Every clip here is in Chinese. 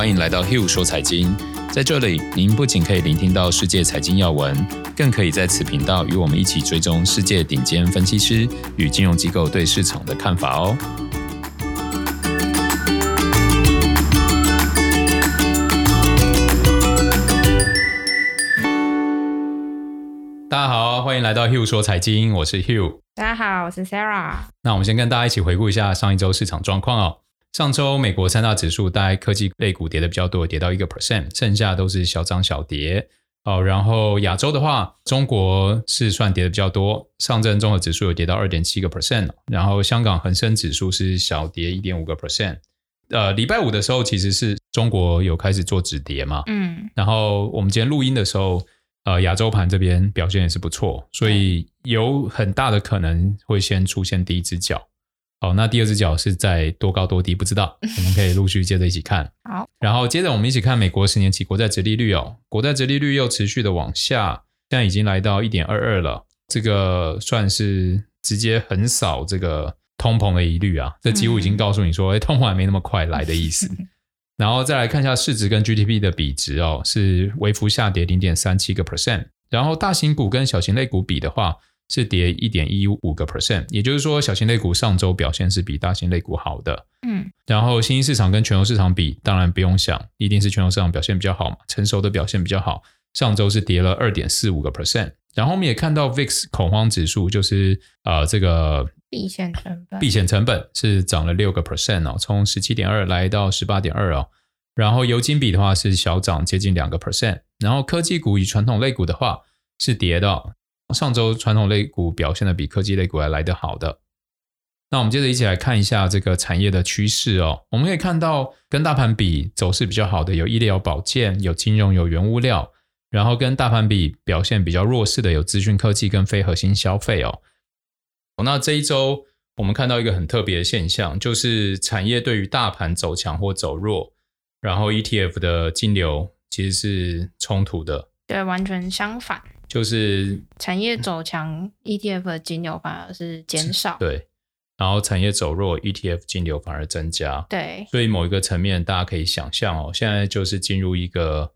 欢迎来到 Hill 说财经。在这里，您不仅可以聆听到世界财经要闻，更可以在此频道与我们一起追踪世界顶尖分析师与金融机构对市场的看法哦。大家好，欢迎来到 Hill 说财经，我是 Hill。大家好，我是 Sarah。那我们先跟大家一起回顾一下上一周市场状况哦。上周美国三大指数，大概科技类股跌的比较多，跌到一个 percent，剩下都是小涨小跌。哦，然后亚洲的话，中国是算跌的比较多，上证综合指数有跌到二点七个 percent，然后香港恒生指数是小跌一点五个 percent。呃，礼拜五的时候其实是中国有开始做止跌嘛，嗯，然后我们今天录音的时候，呃，亚洲盘这边表现也是不错，所以有很大的可能会先出现第一只脚。好，那第二只脚是在多高多低不知道，我们可以陆续接着一起看。好，然后接着我们一起看美国十年期国债殖利率哦，国债殖利率又持续的往下，现在已经来到一点二二了，这个算是直接横扫这个通膨的疑虑啊，这几乎已经告诉你说，哎、嗯，通膨还没那么快来的意思。然后再来看一下市值跟 GDP 的比值哦，是微幅下跌零点三七个 percent，然后大型股跟小型类股比的话。是跌一点一五个 percent，也就是说，小型类股上周表现是比大型类股好的。嗯，然后新兴市场跟全球市场比，当然不用想，一定是全球市场表现比较好嘛，成熟的表现比较好。上周是跌了二点四五个 percent，然后我们也看到 VIX 恐慌指数，就是呃这个避险成本，避险成本是涨了六个 percent 哦，从十七点二来到十八点二哦。然后油金比的话是小涨接近两个 percent，然后科技股与传统类股的话是跌的。上周传统类股表现的比科技类股还来得好的，那我们接着一起来看一下这个产业的趋势哦。我们可以看到，跟大盘比走势比较好的有医疗保健、有金融、有原物料，然后跟大盘比表现比较弱势的有资讯科技跟非核心消费哦。那这一周我们看到一个很特别的现象，就是产业对于大盘走强或走弱，然后 ETF 的金流其实是冲突的，对，完全相反。就是产业走强，ETF 的金流反而是减少。对，然后产业走弱，ETF 金流反而增加。对，所以某一个层面，大家可以想象哦，现在就是进入一个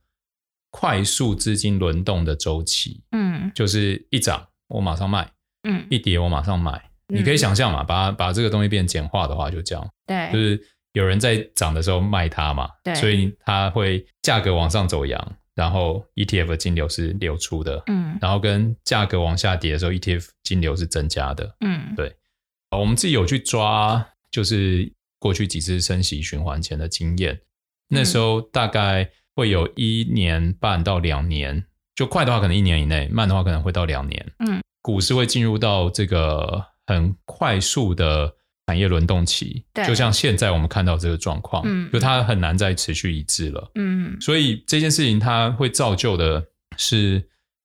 快速资金轮动的周期。嗯，就是一涨我马上卖，嗯，一跌我马上买。嗯，你可以想象嘛，把把这个东西变简化的话，就这样。对，就是有人在涨的时候卖它嘛，对，所以它会价格往上走扬。然后 ETF 的金流是流出的，嗯，然后跟价格往下跌的时候，ETF 金流是增加的，嗯，对。我们自己有去抓，就是过去几次升息循环前的经验，那时候大概会有一年半到两年，就快的话可能一年以内，慢的话可能会到两年，嗯，股市会进入到这个很快速的。产业轮动期，就像现在我们看到这个状况，嗯，就它很难再持续一致了，嗯，所以这件事情它会造就的是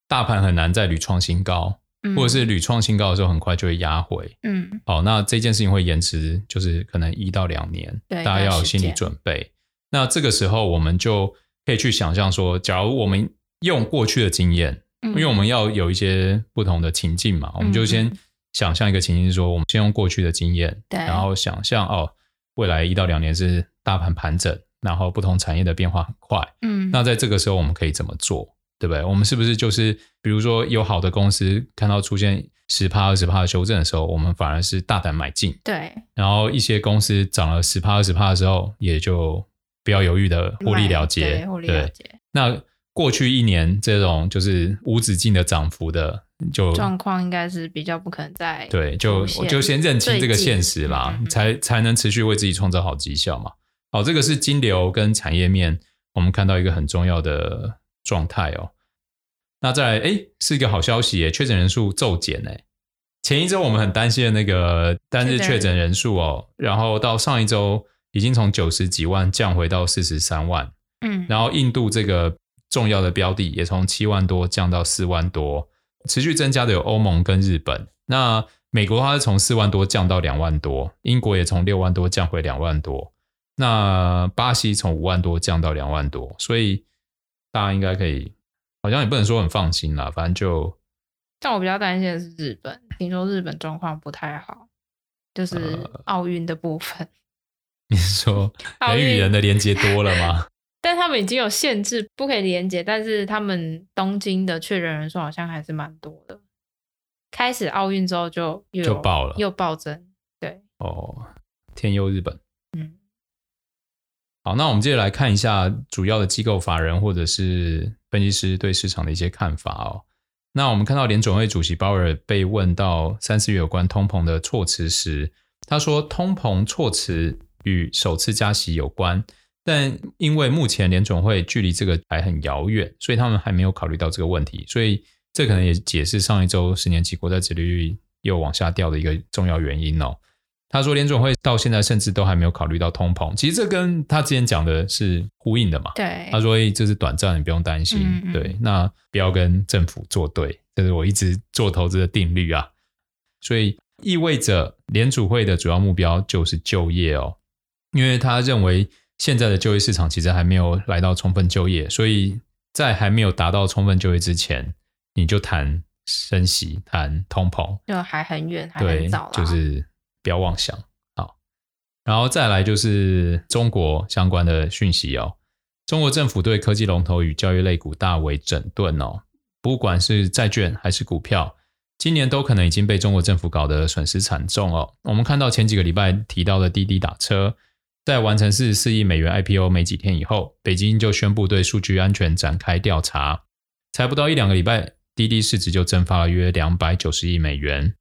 大盘很难再屡创新高，嗯，或者是屡创新高的时候很快就会压回，嗯，好，那这件事情会延迟，就是可能一到两年，大家要有心理准备。那这个时候我们就可以去想象说，假如我们用过去的经验，因为我们要有一些不同的情境嘛，我们就先。想象一个情形是说，我们先用过去的经验，对，然后想象哦，未来一到两年是大盘盘整，然后不同产业的变化很快，嗯，那在这个时候我们可以怎么做，对不对？我们是不是就是比如说有好的公司看到出现十趴二十趴的修正的时候，我们反而是大胆买进，对，然后一些公司涨了十趴二十趴的时候，也就不要犹豫的获利了结，对，获利了结。那过去一年这种就是无止境的涨幅的。就状况应该是比较不可能再对，就就先认清这个现实啦，嗯、才才能持续为自己创造好绩效嘛。好，这个是金流跟产业面，我们看到一个很重要的状态哦。那再来，哎，是一个好消息耶，确诊人数骤减哎。前一周我们很担心的那个单日确诊人数哦，然后到上一周已经从九十几万降回到四十三万，嗯，然后印度这个重要的标的也从七万多降到四万多。持续增加的有欧盟跟日本，那美国它是从四万多降到两万多，英国也从六万多降回两万多，那巴西从五万多降到两万多，所以大家应该可以，好像也不能说很放心啦，反正就。但我比较担心的是日本，听说日本状况不太好，就是奥运的部分。呃、你是说人与人的连接多了吗？但他们已经有限制，不可以连接，但是他们东京的确认人数好像还是蛮多的。开始奥运之后就又就爆了，又暴增。对，哦，天佑日本。嗯，好，那我们接着来看一下主要的机构法人或者是分析师对市场的一些看法哦。那我们看到联准会主席鲍尔被问到三四月有关通膨的措辞时，他说通膨措辞与首次加息有关，但因为目前联总会距离这个还很遥远，所以他们还没有考虑到这个问题，所以这可能也解释上一周十年期国债殖利率又往下掉的一个重要原因哦。他说，联总会到现在甚至都还没有考虑到通膨，其实这跟他之前讲的是呼应的嘛。对，他说这是短暂，你不用担心。嗯嗯对，那不要跟政府作对，这是我一直做投资的定律啊。所以意味着联储会的主要目标就是就业哦，因为他认为现在的就业市场其实还没有来到充分就业，所以在还没有达到充分就业之前，你就谈升息、谈通膨，就还很远，还很早，就是。不要妄想，好，然后再来就是中国相关的讯息哦。中国政府对科技龙头与教育类股大为整顿哦，不管是债券还是股票，今年都可能已经被中国政府搞得损失惨重哦。我们看到前几个礼拜提到的滴滴打车，在完成四十四亿美元 IPO 没几天以后，北京就宣布对数据安全展开调查，才不到一两个礼拜，滴滴市值就蒸发了约两百九十亿美元。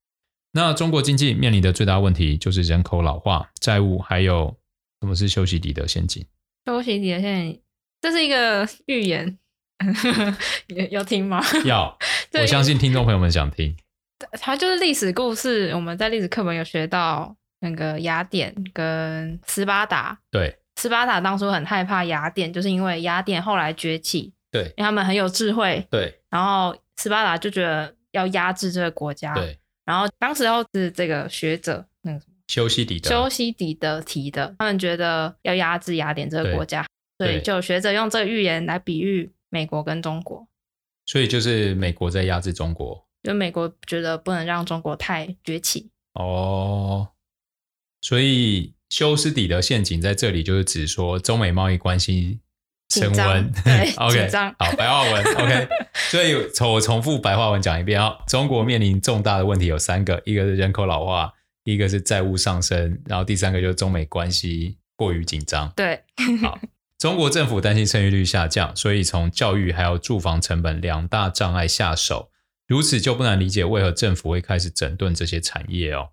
那中国经济面临的最大问题就是人口老化、债务，还有什么是修昔底的陷阱？修昔底的陷阱，这是一个预言，要听吗？要，我相信听众朋友们想听。它就是历史故事，我们在历史课本有学到那个雅典跟斯巴达。对，斯巴达当初很害怕雅典，就是因为雅典后来崛起，对，因为他们很有智慧，对，然后斯巴达就觉得要压制这个国家，对。然后当时候是这个学者，那个什么修昔底德，修昔底德提的，他们觉得要压制雅典这个国家，所以就学者用这个预言来比喻美国跟中国，所以就是美国在压制中国，就美国觉得不能让中国太崛起。哦，所以修斯底德陷阱在这里就是指说中美贸易关系。升温，对，OK，好，白话文，OK，所以我重复白话文讲一遍啊。中国面临重大的问题有三个，一个是人口老化，一个是债务上升，然后第三个就是中美关系过于紧张。对，好，中国政府担心生育率下降，所以从教育还有住房成本两大障碍下手，如此就不难理解为何政府会开始整顿这些产业哦。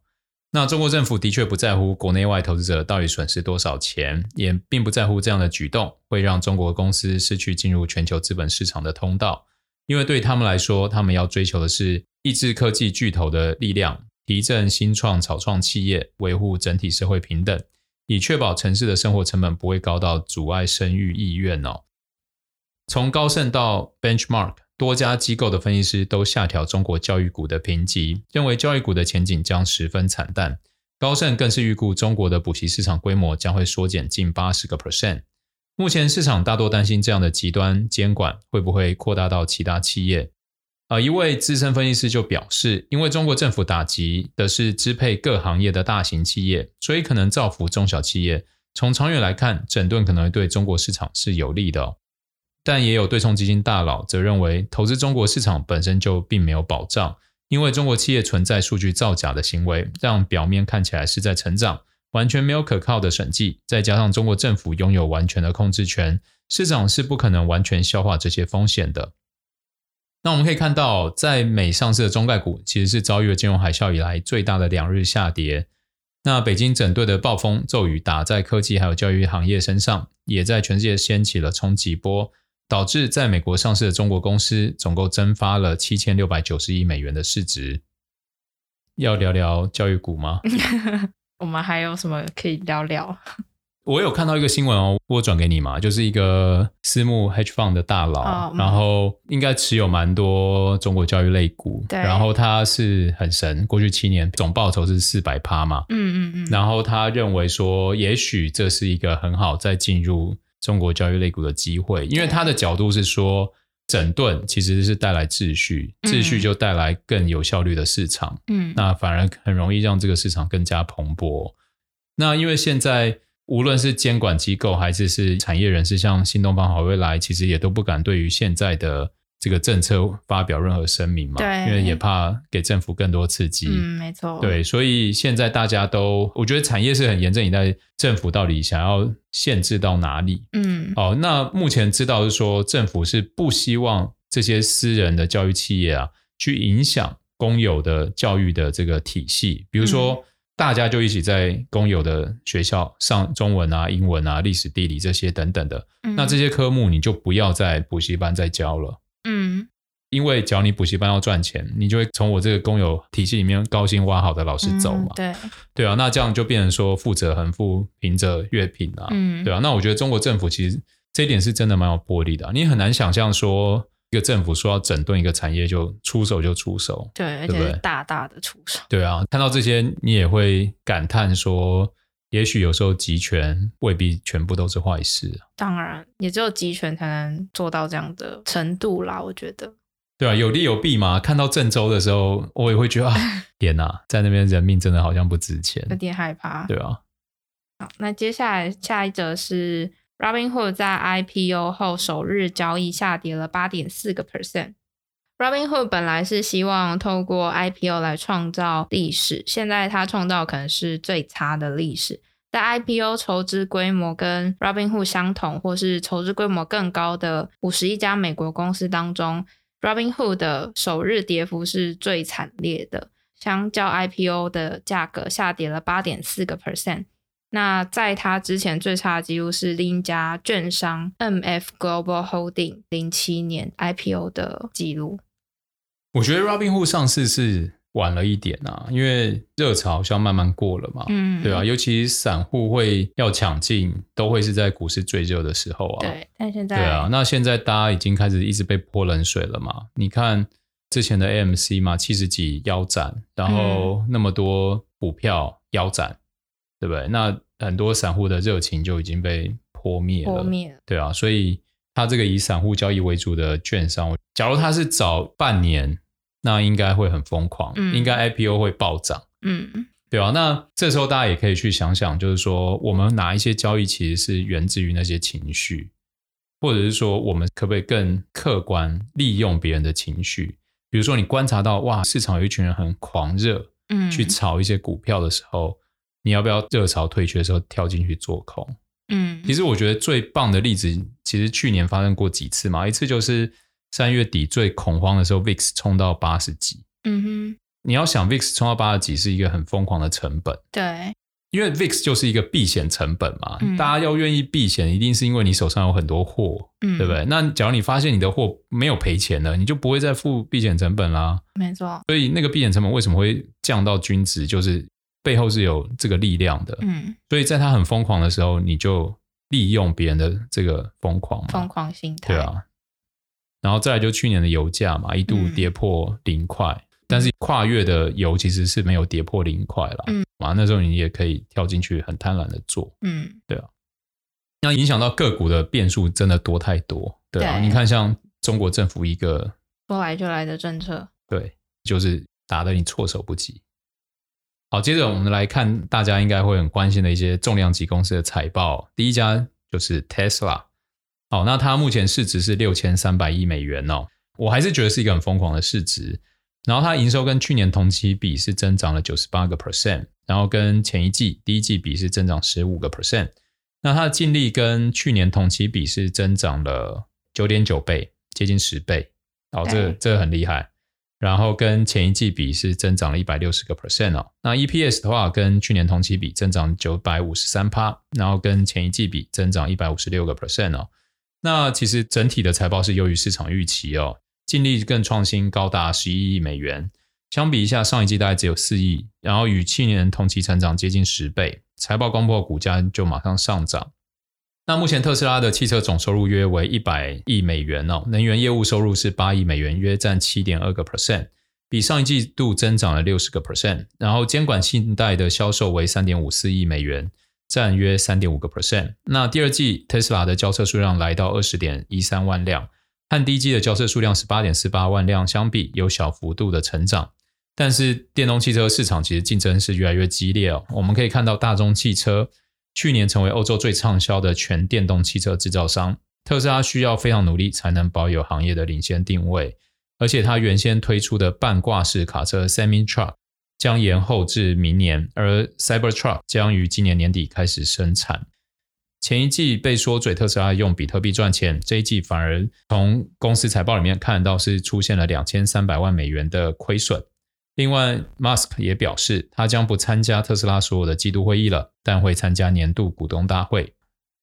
那中国政府的确不在乎国内外投资者到底损失多少钱，也并不在乎这样的举动会让中国公司失去进入全球资本市场的通道，因为对他们来说，他们要追求的是抑制科技巨头的力量，提振新创草创企业，维护整体社会平等，以确保城市的生活成本不会高到阻碍生育意愿哦。从高盛到 Benchmark。多家机构的分析师都下调中国教育股的评级，认为教育股的前景将十分惨淡。高盛更是预估中国的补习市场规模将会缩减近八十个 percent。目前市场大多担心这样的极端监管会不会扩大到其他企业。而一位资深分析师就表示，因为中国政府打击的是支配各行业的大型企业，所以可能造福中小企业。从长远来看，整顿可能对中国市场是有利的。但也有对冲基金大佬则认为，投资中国市场本身就并没有保障，因为中国企业存在数据造假的行为，让表面看起来是在成长，完全没有可靠的审计。再加上中国政府拥有完全的控制权，市场是不可能完全消化这些风险的。那我们可以看到，在美上市的中概股其实是遭遇了金融海啸以来最大的两日下跌。那北京整顿的暴风骤雨打在科技还有教育行业身上，也在全世界掀起了冲击波。导致在美国上市的中国公司总共蒸发了七千六百九十亿美元的市值。要聊聊教育股吗？我们还有什么可以聊聊？我有看到一个新闻哦，我转给你嘛，就是一个私募 hedge fund 的大佬，然后应该持有蛮多中国教育类股，对然后他是很神，过去七年总报酬是四百趴嘛，嗯嗯嗯，然后他认为说，也许这是一个很好再进入。中国教育类股的机会，因为他的角度是说，整顿其实是带来秩序，秩序就带来更有效率的市场，嗯，那反而很容易让这个市场更加蓬勃。那因为现在无论是监管机构还是是产业人士，像新东方、好未来，其实也都不敢对于现在的这个政策发表任何声明嘛，对，因为也怕给政府更多刺激。嗯，没错。对，所以现在大家都，我觉得产业是很严阵以待，政府到底想要限制到哪里？嗯，哦，那目前知道是说，政府是不希望这些私人的教育企业啊，去影响公有的教育的这个体系，比如说。嗯大家就一起在公有的学校上中文啊、英文啊、历史、地理这些等等的，嗯、那这些科目你就不要在补习班再教了。嗯，因为只要你补习班要赚钱，你就会从我这个公有体系里面高薪挖好的老师走嘛。嗯、对，对啊，那这样就变成说富者恒富，贫者越贫啊。嗯，对啊，那我觉得中国政府其实这一点是真的蛮有魄力的，你很难想象说。一个政府说要整顿一个产业，就出手就出手，对？而且是大大的出手。对啊，看到这些，你也会感叹说，也许有时候集权未必全部都是坏事。当然，也只有集权才能做到这样的程度啦，我觉得。对啊，有利有弊嘛。看到郑州的时候，我也会觉得啊，天哪，在那边人命真的好像不值钱，有点害怕。对啊。好，那接下来下一则是。Robinhood 在 IPO 后首日交易下跌了八点四个 percent。Robinhood 本来是希望透过 IPO 来创造历史，现在它创造可能是最差的历史。在 IPO 筹资规模跟 Robinhood 相同，或是筹资规模更高的五十一家美国公司当中，Robinhood 的首日跌幅是最惨烈的，相较 IPO 的价格下跌了八点四个 percent。那在它之前最差的记录是另一家券商 MF Global Holding 零七年 IPO 的记录。我觉得 Robinhood 上市是晚了一点啊，因为热潮好像慢慢过了嘛，嗯，对啊，尤其散户会要抢进，都会是在股市最热的时候啊。对，但现在对啊，那现在大家已经开始一直被泼冷水了嘛？你看之前的 AMC 嘛，七十几腰斩，然后那么多股票腰斩，嗯、对不对？那很多散户的热情就已经被泼灭了，灭了，对啊，所以他这个以散户交易为主的券商，假如他是早半年，那应该会很疯狂，嗯、应该 IPO 会暴涨，嗯，对啊，那这时候大家也可以去想想，就是说我们哪一些交易其实是源自于那些情绪，或者是说我们可不可以更客观利用别人的情绪？比如说你观察到哇，市场有一群人很狂热，嗯，去炒一些股票的时候。你要不要热潮退却的时候跳进去做空？嗯，其实我觉得最棒的例子，其实去年发生过几次嘛。一次就是三月底最恐慌的时候，VIX 冲到八十几。嗯哼，你要想 VIX 冲到八十几是一个很疯狂的成本。对，因为 VIX 就是一个避险成本嘛。嗯，大家要愿意避险，一定是因为你手上有很多货，嗯，对不对？那假如你发现你的货没有赔钱了，你就不会再付避险成本啦。没错。所以那个避险成本为什么会降到均值？就是。背后是有这个力量的，嗯，所以在它很疯狂的时候，你就利用别人的这个疯狂嘛，疯狂心态，对啊。然后再来就去年的油价嘛，一度跌破零块，嗯、但是跨越的油其实是没有跌破零块了，嗯，啊，那时候你也可以跳进去，很贪婪的做，嗯，对啊。那影响到个股的变数真的多太多，对啊。对，你看像中国政府一个说来就来的政策，对，就是打得你措手不及。好，接着我们来看大家应该会很关心的一些重量级公司的财报。第一家就是 Tesla。好，那它目前市值是六千三百亿美元哦，我还是觉得是一个很疯狂的市值。然后它营收跟去年同期比是增长了九十八个 percent，然后跟前一季第一季比是增长十五个 percent。那它的净利跟去年同期比是增长了九点九倍，接近十倍。哦，这个这个很厉害。然后跟前一季比是增长了一百六十个 percent 哦。那 EPS 的话，跟去年同期比增长九百五十三趴，然后跟前一季比增长一百五十六个 percent 哦。那其实整体的财报是优于市场预期哦，净利更创新高达十一亿美元，相比一下上一季大概只有四亿，然后与去年同期成长接近十倍，财报公布股价就马上上涨。那目前特斯拉的汽车总收入约为一百亿美元哦，能源业务收入是八亿美元，约占七点二个 percent，比上一季度增长了六十个 percent。然后监管信贷的销售为三点五四亿美元，占约三点五个 percent。那第二季特斯拉的交车数量来到二十点一三万辆，和第一季的交车数量十八点四八万辆相比，有小幅度的成长。但是电动汽车市场其实竞争是越来越激烈哦，我们可以看到大众汽车。去年成为欧洲最畅销的全电动汽车制造商。特斯拉需要非常努力才能保有行业的领先定位，而且它原先推出的半挂式卡车 Semi Truck 将延后至明年，而 Cybertruck 将于今年年底开始生产。前一季被说嘴特斯拉用比特币赚钱，这一季反而从公司财报里面看到是出现了两千三百万美元的亏损。另外，Musk 也表示他将不参加特斯拉所有的季度会议了，但会参加年度股东大会。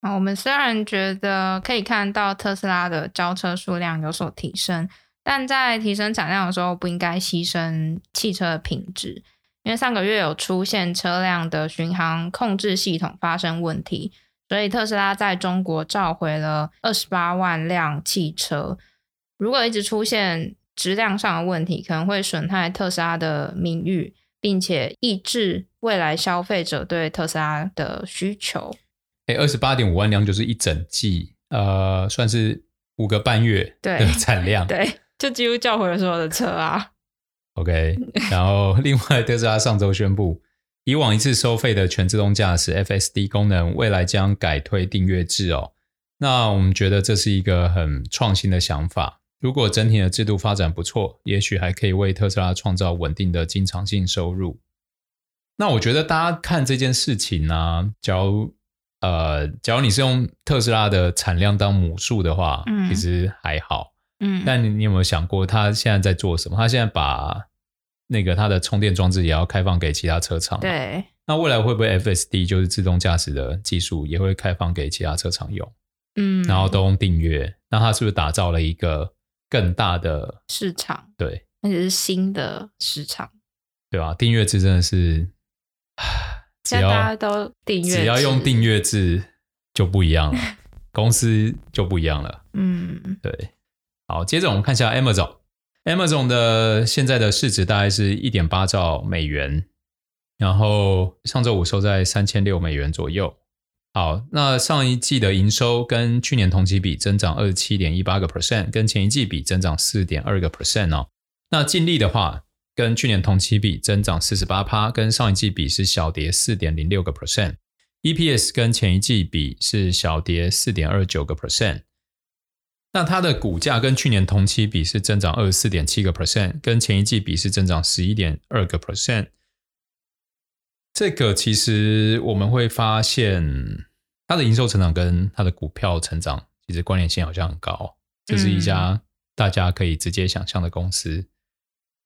我们虽然觉得可以看到特斯拉的交车数量有所提升，但在提升产量的时候，不应该牺牲汽车的品质，因为上个月有出现车辆的巡航控制系统发生问题。所以特斯拉在中国召回了二十八万辆汽车。如果一直出现质量上的问题，可能会损害特斯拉的名誉，并且抑制未来消费者对特斯拉的需求。哎，二十八点五万辆就是一整季，呃，算是五个半月的产量。对，对，就几乎叫回了所有的车啊。OK，然后另外特斯拉上周宣布。以往一次收费的全自动驾驶 FSD 功能，未来将改推订阅制哦。那我们觉得这是一个很创新的想法。如果整体的制度发展不错，也许还可以为特斯拉创造稳定的经常性收入。那我觉得大家看这件事情呢、啊，假如呃，假如你是用特斯拉的产量当母数的话，嗯，其实还好，嗯。但你你有没有想过，他现在在做什么？他现在把那个他的充电装置也要开放给其他车厂。对，那未来会不会 FSD 就是自动驾驶的技术也会开放给其他车厂用？嗯，然后都用订阅，那它是不是打造了一个更大的市场？对，而且是新的市场，对吧？订阅制真的是，只要大家都订阅，只要用订阅制就不一样了，公司就不一样了。嗯，对。好，接着我们看一下 Amazon。Amazon 的现在的市值大概是一点八兆美元，然后上周五收在三千六美元左右。好，那上一季的营收跟去年同期比增长二十七点一八个 percent，跟前一季比增长四点二个 percent 哦。那净利的话，跟去年同期比增长四十八趴，跟上一季比是小跌四点零六个 percent。EPS 跟前一季比是小跌四点二九个 percent。那它的股价跟去年同期比是增长二十四点七个 percent，跟前一季比是增长十一点二个 percent。这个其实我们会发现，它的营收成长跟它的股票成长其实关联性好像很高。这是一家大家可以直接想象的公司。嗯、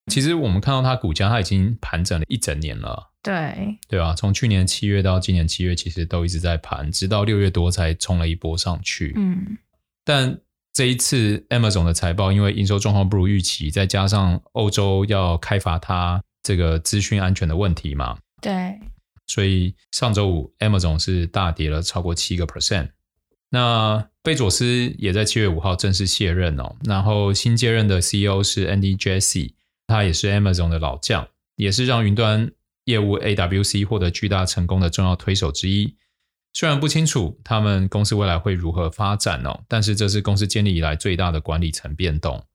其实我们看到它股价，它已经盘整了一整年了。对，对啊，从去年七月到今年七月，其实都一直在盘，直到六月多才冲了一波上去。嗯，但。这一次，Amazon 的财报因为营收状况不如预期，再加上欧洲要开罚它这个资讯安全的问题嘛，对，所以上周五 Amazon 是大跌了超过七个 percent。那贝佐斯也在七月五号正式卸任哦，然后新接任的 CEO 是 Andy Jassy，他也是 Amazon 的老将，也是让云端业务 AWC 获得巨大成功的重要推手之一。虽然不清楚他们公司未来会如何发展哦，但是这是公司建立以来最大的管理层变动。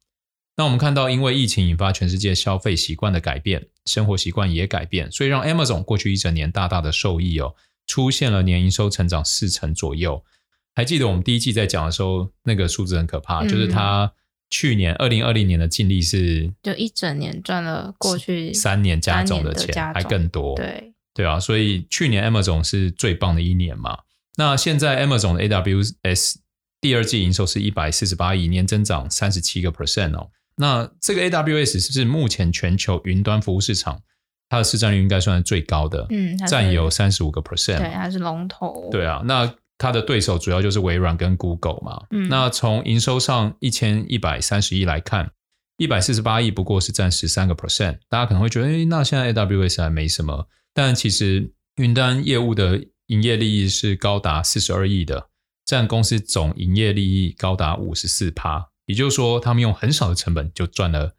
那我们看到，因为疫情引发全世界消费习惯的改变，生活习惯也改变，所以让 Amazon 过去一整年大大的受益哦，出现了年营收成长四成左右。还记得我们第一季在讲的时候，那个数字很可怕，嗯、就是他去年二零二零年的净利是就一整年赚了过去三年加总的钱还更多，对。对啊，所以去年 Amazon 是最棒的一年嘛。那现在 Amazon 的 AWS 第二季营收是一百四十八亿，年增长三十七个 percent 哦。那这个 AWS 是不是目前全球云端服务市场它的市占率应该算是最高的？嗯，占有三十五个 percent，对，它是龙头。对啊，那它的对手主要就是微软跟 Google 嘛。嗯，那从营收上一千一百三十亿来看，一百四十八亿不过是占十三个 percent。大家可能会觉得，哎，那现在 AWS 还没什么。但其实云端业务的营业利益是高达四十二亿的，占公司总营业利益高达五十四趴，也就是说，他们用很少的成本就赚了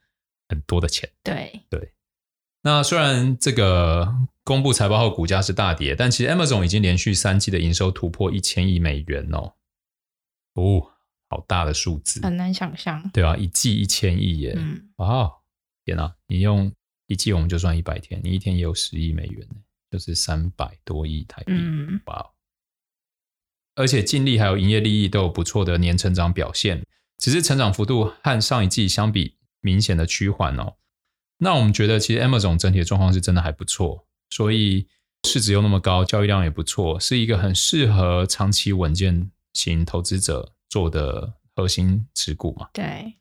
很多的钱。对对。那虽然这个公布财报后股价是大跌，但其实 Amazon 已经连续三季的营收突破一千亿美元哦。哦，好大的数字，很难想象。对啊，一季一千亿耶！嗯，哇，天哪，你用。一季我们就算一百天，你一天也有十亿美元，就是三百多亿台币。嗯，哇！而且净利还有营业利益都有不错的年成长表现，只是成长幅度和上一季相比明显的趋缓哦。那我们觉得其实 Amazon 整体的状况是真的还不错，所以市值又那么高，交易量也不错，是一个很适合长期稳健型投资者做的核心持股嘛。对，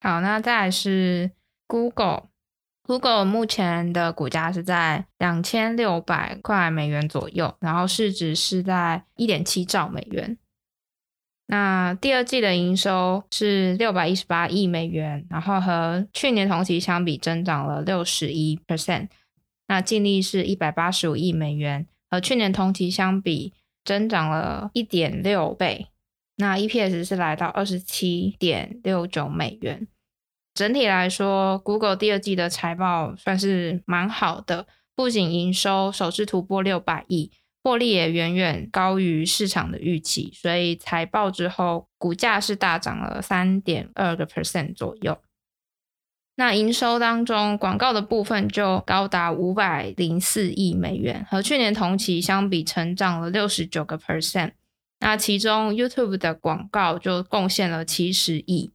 好，那再来是 Google。Google 目前的股价是在两千六百块美元左右，然后市值是在一点七兆美元。那第二季的营收是六百一十八亿美元，然后和去年同期相比增长了六十一 percent。那净利是一百八十五亿美元，和去年同期相比增长了一点六倍。那 EPS 是来到二十七点六九美元。整体来说，Google 第二季的财报算是蛮好的，不仅营收首次突破六百亿，获利也远远高于市场的预期，所以财报之后股价是大涨了三点二个 percent 左右。那营收当中，广告的部分就高达五百零四亿美元，和去年同期相比成长了六十九个 percent。那其中 YouTube 的广告就贡献了七十亿。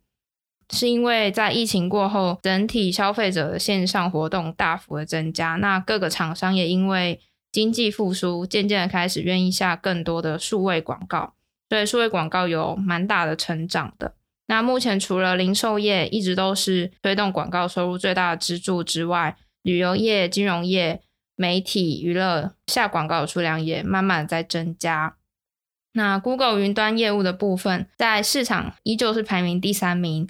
是因为在疫情过后，整体消费者的线上活动大幅的增加，那各个厂商也因为经济复苏，渐渐的开始愿意下更多的数位广告，所以数位广告有蛮大的成长的。那目前除了零售业一直都是推动广告收入最大的支柱之外，旅游业、金融业、媒体、娱乐下广告的数量也慢慢在增加。那 Google 云端业务的部分，在市场依旧是排名第三名。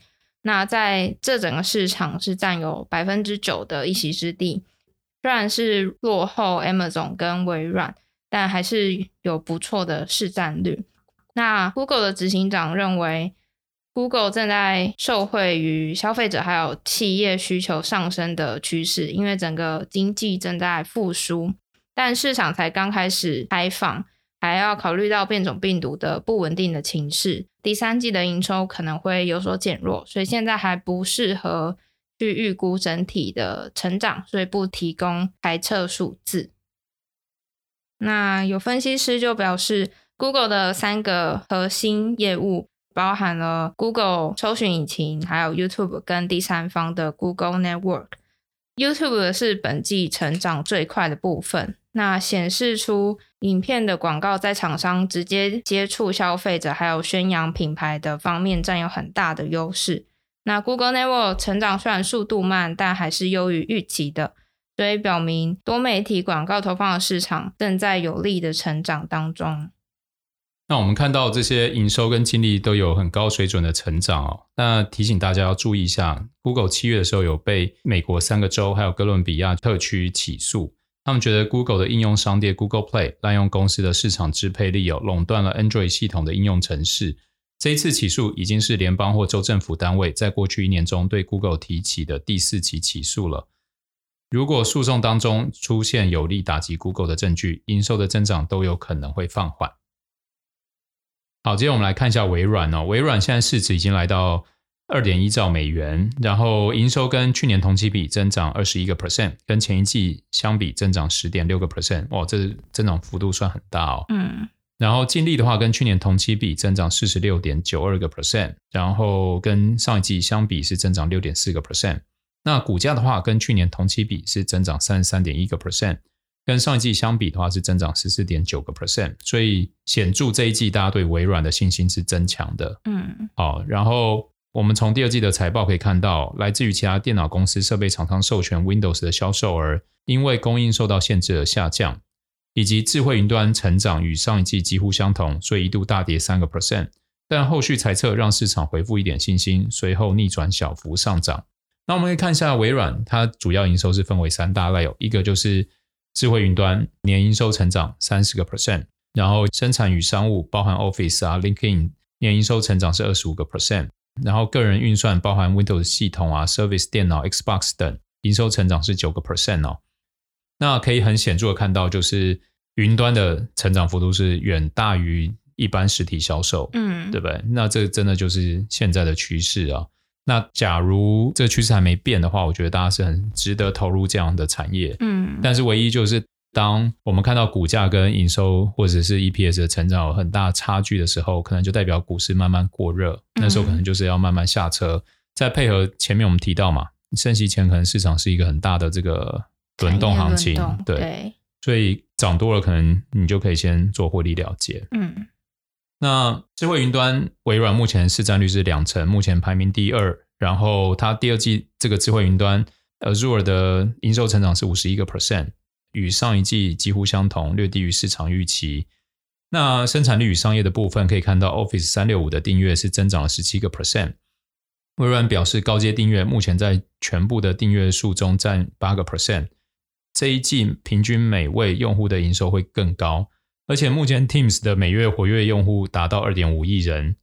那在这整个市场是占有百分之九的一席之地，虽然是落后 Amazon 跟微软，但还是有不错的市占率。那 Google 的执行长认为，Google 正在受惠于消费者还有企业需求上升的趋势，因为整个经济正在复苏，但市场才刚开始开放。还要考虑到变种病毒的不稳定的情势，第三季的营收可能会有所减弱，所以现在还不适合去预估整体的成长，所以不提供猜测数字。那有分析师就表示，Google 的三个核心业务包含了 Google 搜寻引擎，还有 YouTube 跟第三方的 Google Network。YouTube 是本季成长最快的部分。那显示出影片的广告在厂商直接接触消费者，还有宣扬品牌的方面占有很大的优势。那 Google Network 成长虽然速度慢，但还是优于预期的，所以表明多媒体广告投放的市场正在有力的成长当中。那我们看到这些营收跟净利都有很高水准的成长哦。那提醒大家要注意一下，Google 七月的时候有被美国三个州还有哥伦比亚特区起诉。他们觉得 Google 的应用商店 Google Play 滥用公司的市场支配力，有垄断了 Android 系统的应用程式。这一次起诉已经是联邦或州政府单位在过去一年中对 Google 提起的第四起起诉了。如果诉讼当中出现有力打击 Google 的证据，营收的增长都有可能会放缓。好，接着我们来看一下微软哦，微软现在市值已经来到。二点一兆美元，然后营收跟去年同期比增长二十一个 percent，跟前一季相比增长十点六个 percent，哇，这增长幅度算很大哦。嗯，然后净利的话，跟去年同期比增长四十六点九二个 percent，然后跟上一季相比是增长六点四个 percent。那股价的话，跟去年同期比是增长三十三点一个 percent，跟上一季相比的话是增长十四点九个 percent，所以显著这一季大家对微软的信心是增强的。嗯，好，然后。我们从第二季的财报可以看到，来自于其他电脑公司设备厂商授权 Windows 的销售额，因为供应受到限制而下降，以及智慧云端成长与上一季几乎相同，所以一度大跌三个 percent。但后续财测让市场恢复一点信心，随后逆转小幅上涨。那我们可以看一下微软，它主要营收是分为三大类，有一个就是智慧云端年营收成长三十个 percent，然后生产与商务包含 Office 啊 LinkedIn 年营收成长是二十五个 percent。然后个人运算包含 Windows 系统啊、Service 电脑、Xbox 等，营收成长是九个 percent 哦。那可以很显著的看到，就是云端的成长幅度是远大于一般实体销售，嗯，对不对？那这真的就是现在的趋势啊。那假如这个趋势还没变的话，我觉得大家是很值得投入这样的产业，嗯。但是唯一就是当我们看到股价跟营收或者是 EPS 的成长有很大差距的时候，可能就代表股市慢慢过热，那时候可能就是要慢慢下车。嗯、再配合前面我们提到嘛，升息前可能市场是一个很大的这个轮动行情，对，对，所以涨多了可能你就可以先做获利了结。嗯，那智慧云端微软目前市占率是两成，目前排名第二，然后它第二季这个智慧云端。Azure 的营收成长是五十一个 percent，与上一季几乎相同，略低于市场预期。那生产力与商业的部分可以看到，Office 三六五的订阅是增长了十七个 percent。微软表示，高阶订阅目前在全部的订阅数中占八个 percent。这一季平均每位用户的营收会更高，而且目前 Teams 的每月活跃用户达到二点五亿人。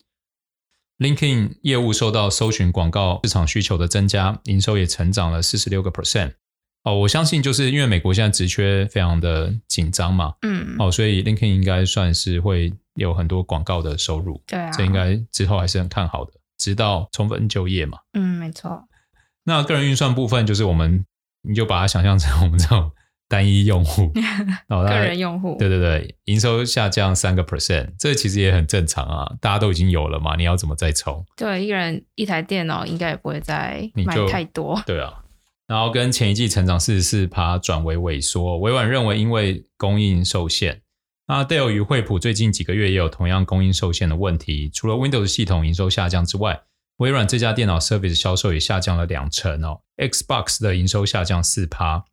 LinkedIn 业务受到搜寻广告市场需求的增加，营收也成长了四十六个 percent。哦，我相信就是因为美国现在职缺非常的紧张嘛，嗯，哦，所以 LinkedIn 应该算是会有很多广告的收入，对啊，这应该之后还是很看好的，直到充分就业嘛。嗯，没错。那个人运算部分就是我们，你就把它想象成我们这种。单一用户，个人用户，对对对，营收下降三个 percent，这其实也很正常啊，大家都已经有了嘛，你要怎么再冲？对，一个人一台电脑应该也不会再买太多。对啊，然后跟前一季成长四十四趴转为萎缩，微软认为因为供应受限。那 Dell 与惠普最近几个月也有同样供应受限的问题，除了 Windows 系统营收下降之外，微软这家电脑 service 销售也下降了两成哦，Xbox 的营收下降四趴。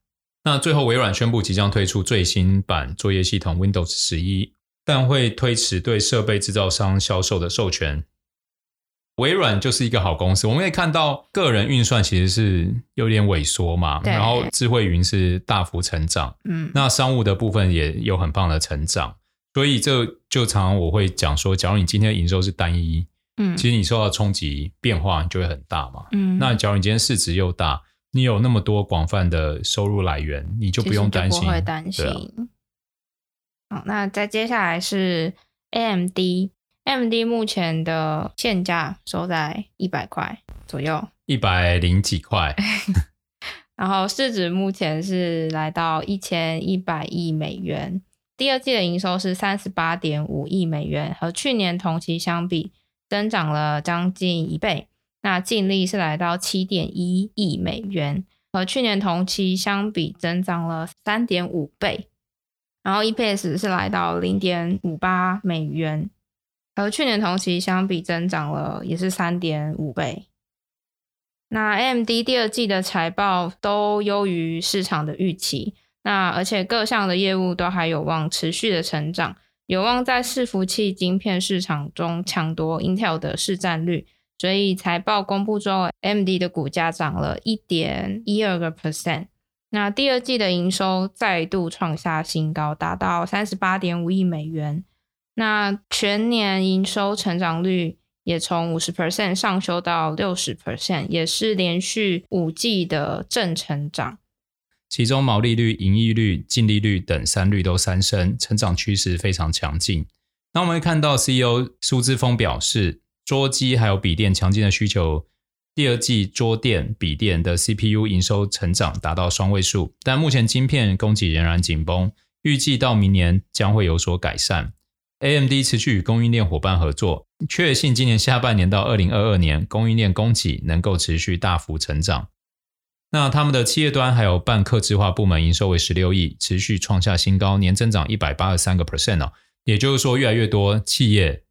那最后，微软宣布即将推出最新版作业系统 Windows 十一，但会推迟对设备制造商销售的授权。微软就是一个好公司，我们可以看到个人运算其实是有点萎缩嘛，然后智慧云是大幅成长，嗯，那商务的部分也有很棒的成长，所以这就常常我会讲说，假如你今天的营收是单一，嗯，其实你受到冲击变化就会很大嘛，嗯，那假如你今天市值又大。你有那么多广泛的收入来源，你就不用担心。不会担心。啊、好，那再接下来是 AMD，AMD 目前的现价收在一百块左右，一百零几块。然后市值目前是来到一千一百亿美元，第二季的营收是三十八点五亿美元，和去年同期相比增长了将近一倍。那净利是来到七点一亿美元，和去年同期相比增长了三点五倍，然后 EPS 是来到零点五八美元，和去年同期相比增长了也是三点五倍。那 AMD 第二季的财报都优于市场的预期，那而且各项的业务都还有望持续的成长，有望在伺服器晶片市场中抢夺 Intel 的市占率。所以财报公布之后，AMD 的股价涨了一点一二个 percent。那第二季的营收再度创下新高，达到三十八点五亿美元。那全年营收成长率也从五十 percent 上修到六十 percent，也是连续五季的正成长。其中毛利率、盈利率、净利率等三率都三升，成长趋势非常强劲。那我们会看到 CEO 苏姿丰表示。桌机还有笔电强劲的需求，第二季桌电、笔电的 CPU 营收成长达到双位数，但目前晶片供给仍然紧绷，预计到明年将会有所改善。AMD 持续与供应链伙伴合作，确信今年下半年到二零二二年供应链供给能够持续大幅成长。那他们的企业端还有半客制化部门营收为十六亿，持续创下新高，年增长一百八十三个 percent 哦，也就是说越来越多企业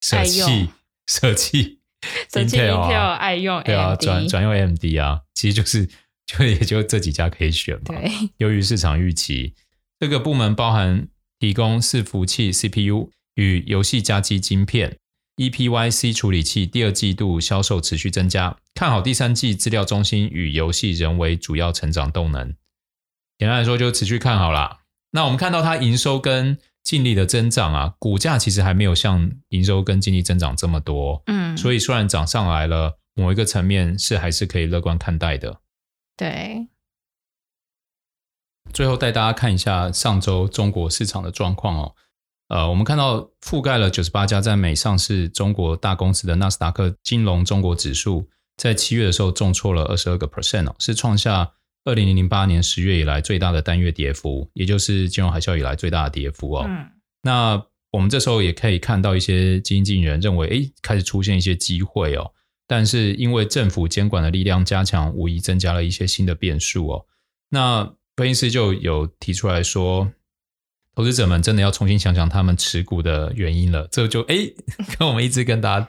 舍弃。舍弃，舍弃 Intel 爱用，对啊，转转用 AMD 啊，其实就是就也就这几家可以选嘛。对，由于市场预期，这个部门包含提供伺服器 CPU 与游戏加机晶片，ePYC 处理器第二季度销售持续增加，看好第三季资料中心与游戏人为主要成长动能。简单来说，就持续看好啦。那我们看到它营收跟净利的增长啊，股价其实还没有像营收跟净利增长这么多，嗯，所以虽然涨上来了，某一个层面是还是可以乐观看待的。对，最后带大家看一下上周中国市场的状况哦。呃，我们看到覆盖了九十八家在美上市中国大公司的纳斯达克金融中国指数，在七月的时候重挫了二十二个 percent 哦，是创下二零零八年十月以来最大的单月跌幅，也就是金融海啸以来最大的跌幅哦。嗯、那我们这时候也可以看到一些基金经理人认为，哎，开始出现一些机会哦。但是因为政府监管的力量加强，无疑增加了一些新的变数哦。那分析师就有提出来说，投资者们真的要重新想想他们持股的原因了。这就哎，跟我们一直跟大家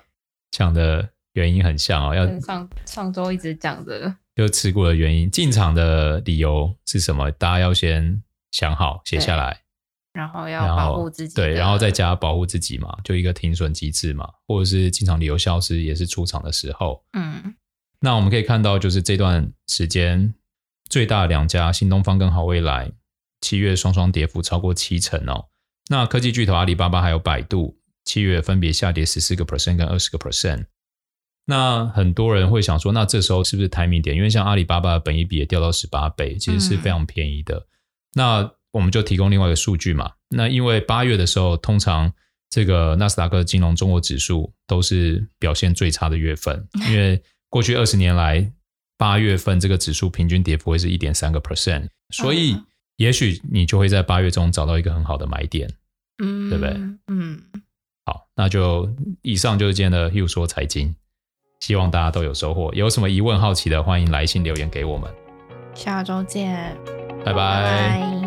讲的原因很像哦。要上上周一直讲的。就持股的原因，进场的理由是什么？大家要先想好，写下来，然后要保护自己，对，然后再加保护自己嘛，就一个停损机制嘛，或者是进场理由消失，也是出场的时候。嗯，那我们可以看到，就是这段时间最大两家新东方跟好未来，七月双双跌幅超过七成哦。那科技巨头阿里巴巴还有百度，七月分别下跌十四个 percent 跟二十个 percent。那很多人会想说，那这时候是不是 timing 点？因为像阿里巴巴的本益比也掉到十八倍，其实是非常便宜的。那我们就提供另外一个数据嘛。那因为八月的时候，通常这个纳斯达克金融中国指数都是表现最差的月份，因为过去二十年来，八月份这个指数平均跌幅会是一点三个 percent，所以也许你就会在八月中找到一个很好的买点，嗯，对不对？嗯，好，那就以上就是今天的 Hugh 说财经。希望大家都有收获。有什么疑问、好奇的，欢迎来信留言给我们。下周见，拜拜。拜拜。